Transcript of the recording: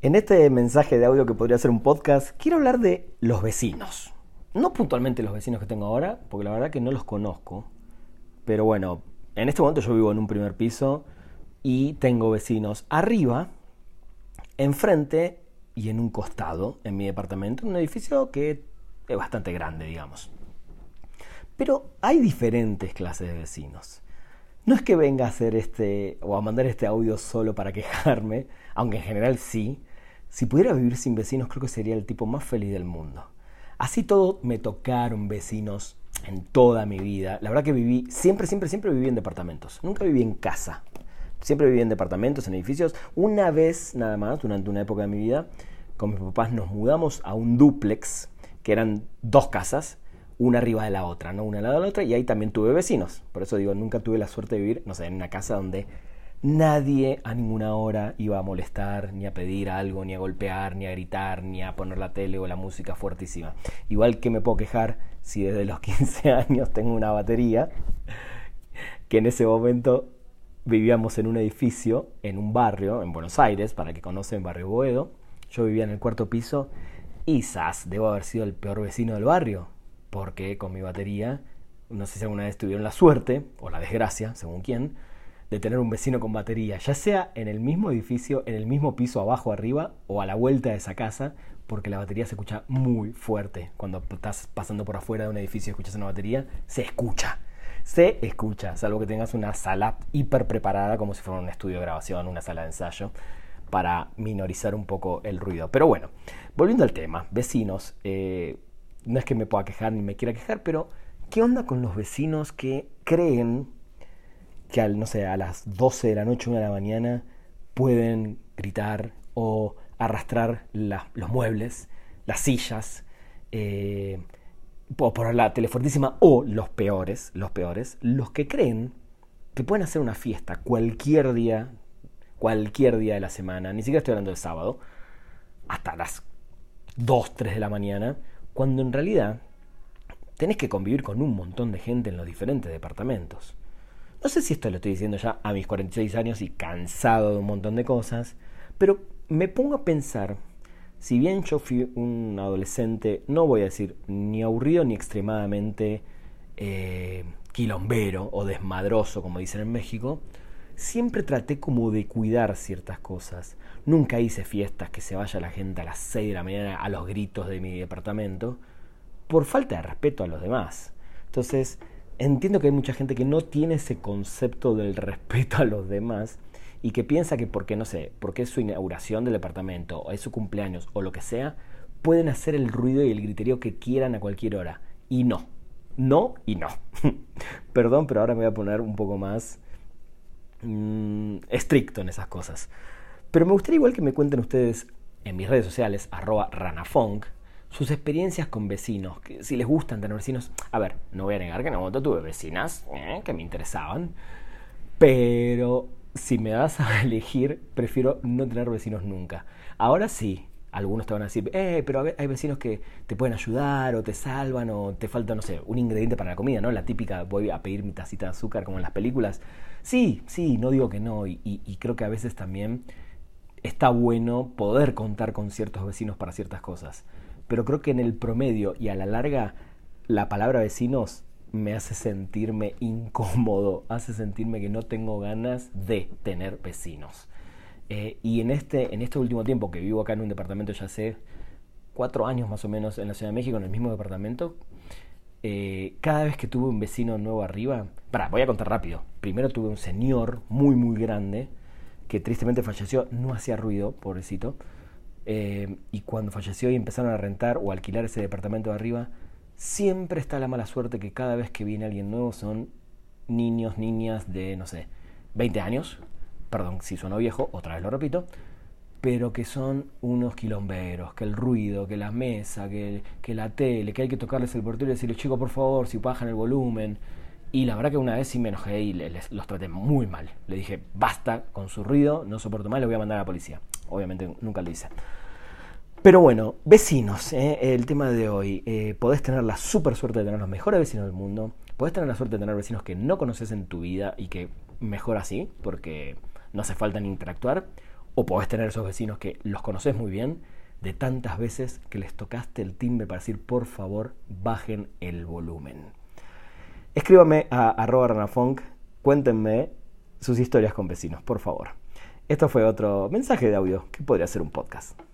En este mensaje de audio que podría ser un podcast, quiero hablar de los vecinos. No puntualmente los vecinos que tengo ahora, porque la verdad que no los conozco. Pero bueno, en este momento yo vivo en un primer piso y tengo vecinos arriba, enfrente y en un costado en mi departamento, un edificio que es bastante grande, digamos. Pero hay diferentes clases de vecinos. No es que venga a hacer este o a mandar este audio solo para quejarme, aunque en general sí, si pudiera vivir sin vecinos, creo que sería el tipo más feliz del mundo. Así todo, me tocaron vecinos en toda mi vida. La verdad que viví, siempre, siempre, siempre viví en departamentos. Nunca viví en casa. Siempre viví en departamentos, en edificios. Una vez nada más, durante una época de mi vida, con mis papás nos mudamos a un duplex, que eran dos casas, una arriba de la otra, ¿no? Una al lado de la otra, y ahí también tuve vecinos. Por eso digo, nunca tuve la suerte de vivir, no sé, en una casa donde Nadie a ninguna hora iba a molestar, ni a pedir algo, ni a golpear, ni a gritar, ni a poner la tele o la música fuertísima. Igual que me puedo quejar si desde los 15 años tengo una batería, que en ese momento vivíamos en un edificio, en un barrio, en Buenos Aires, para que conocen Barrio Boedo. Yo vivía en el cuarto piso y quizás debo haber sido el peor vecino del barrio, porque con mi batería, no sé si alguna vez tuvieron la suerte, o la desgracia, según quién, de tener un vecino con batería, ya sea en el mismo edificio, en el mismo piso abajo arriba o a la vuelta de esa casa, porque la batería se escucha muy fuerte. Cuando estás pasando por afuera de un edificio y escuchas una batería, se escucha. Se escucha, salvo que tengas una sala hiper preparada como si fuera un estudio de grabación, una sala de ensayo, para minorizar un poco el ruido. Pero bueno, volviendo al tema, vecinos, eh, no es que me pueda quejar ni me quiera quejar, pero ¿qué onda con los vecinos que creen que al, no sé, a las 12 de la noche, 1 de la mañana, pueden gritar o arrastrar los muebles, las sillas, eh, por la telefortísima, o los peores, los peores, los que creen que pueden hacer una fiesta cualquier día, cualquier día de la semana, ni siquiera estoy hablando del sábado, hasta las 2, 3 de la mañana, cuando en realidad tenés que convivir con un montón de gente en los diferentes departamentos. No sé si esto lo estoy diciendo ya a mis 46 años y cansado de un montón de cosas, pero me pongo a pensar, si bien yo fui un adolescente, no voy a decir ni aburrido ni extremadamente eh, quilombero o desmadroso, como dicen en México, siempre traté como de cuidar ciertas cosas. Nunca hice fiestas que se vaya la gente a las 6 de la mañana a los gritos de mi departamento, por falta de respeto a los demás. Entonces, entiendo que hay mucha gente que no tiene ese concepto del respeto a los demás y que piensa que porque, no sé, porque es su inauguración del departamento o es su cumpleaños o lo que sea, pueden hacer el ruido y el griterío que quieran a cualquier hora. Y no. No y no. Perdón, pero ahora me voy a poner un poco más mm, estricto en esas cosas. Pero me gustaría igual que me cuenten ustedes en mis redes sociales, arroba ranafunk, sus experiencias con vecinos, si les gustan tener vecinos. A ver, no voy a negar que en un momento tuve vecinas eh, que me interesaban, pero si me das a elegir, prefiero no tener vecinos nunca. Ahora sí, algunos te van a decir, eh, pero hay vecinos que te pueden ayudar o te salvan o te falta, no sé, un ingrediente para la comida, ¿no? La típica, voy a pedir mi tacita de azúcar como en las películas. Sí, sí, no digo que no, y creo que a veces también está bueno poder contar con ciertos vecinos para ciertas cosas pero creo que en el promedio y a la larga la palabra vecinos me hace sentirme incómodo, hace sentirme que no tengo ganas de tener vecinos. Eh, y en este, en este último tiempo que vivo acá en un departamento ya hace cuatro años más o menos en la Ciudad de México, en el mismo departamento, eh, cada vez que tuve un vecino nuevo arriba, para, voy a contar rápido. Primero tuve un señor muy, muy grande que tristemente falleció, no hacía ruido, pobrecito. Eh, y cuando falleció y empezaron a rentar o alquilar ese departamento de arriba, siempre está la mala suerte que cada vez que viene alguien nuevo son niños, niñas de, no sé, 20 años, perdón si suena viejo, otra vez lo repito, pero que son unos quilomberos, que el ruido, que la mesa, que, que la tele, que hay que tocarles el portero y decirles, chicos, por favor, si bajan el volumen. Y la verdad que una vez sí me enojé y les, los traté muy mal. Le dije, basta con su ruido, no soporto más, le voy a mandar a la policía. Obviamente nunca lo hice. Pero bueno, vecinos, ¿eh? el tema de hoy. Eh, podés tener la super suerte de tener los mejores vecinos del mundo. Podés tener la suerte de tener vecinos que no conoces en tu vida y que mejor así, porque no hace falta ni interactuar. O podés tener esos vecinos que los conoces muy bien, de tantas veces que les tocaste el timbre para decir, por favor, bajen el volumen. Escríbame a arroba ranafunk, cuéntenme sus historias con vecinos, por favor. Esto fue otro mensaje de audio que podría ser un podcast.